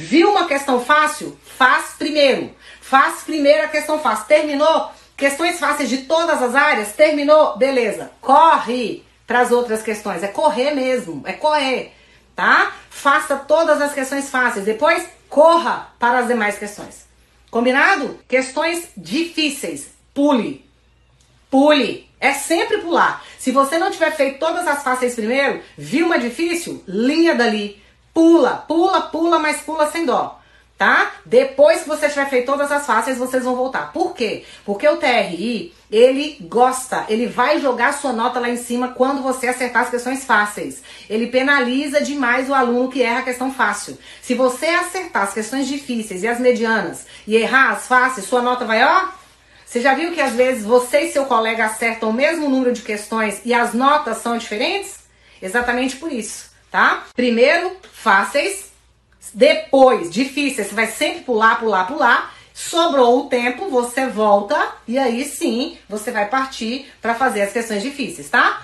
Viu uma questão fácil? Faz primeiro. Faz primeiro a questão fácil. Terminou? Questões fáceis de todas as áreas? Terminou? Beleza. Corre para as outras questões. É correr mesmo. É correr. Tá? Faça todas as questões fáceis. Depois, corra para as demais questões. Combinado? Questões difíceis. Pule. Pule. É sempre pular. Se você não tiver feito todas as fáceis primeiro, viu uma difícil? Linha dali. Pula, pula, pula, mas pula sem dó. Tá? Depois que você tiver feito todas as fáceis, vocês vão voltar. Por quê? Porque o TRI, ele gosta, ele vai jogar sua nota lá em cima quando você acertar as questões fáceis. Ele penaliza demais o aluno que erra a questão fácil. Se você acertar as questões difíceis e as medianas e errar as fáceis, sua nota vai, ó, você já viu que às vezes você e seu colega acertam o mesmo número de questões e as notas são diferentes? Exatamente por isso, tá? Primeiro, fáceis. Depois, difíceis. Você vai sempre pular, pular, pular. Sobrou o tempo, você volta e aí sim você vai partir para fazer as questões difíceis, tá?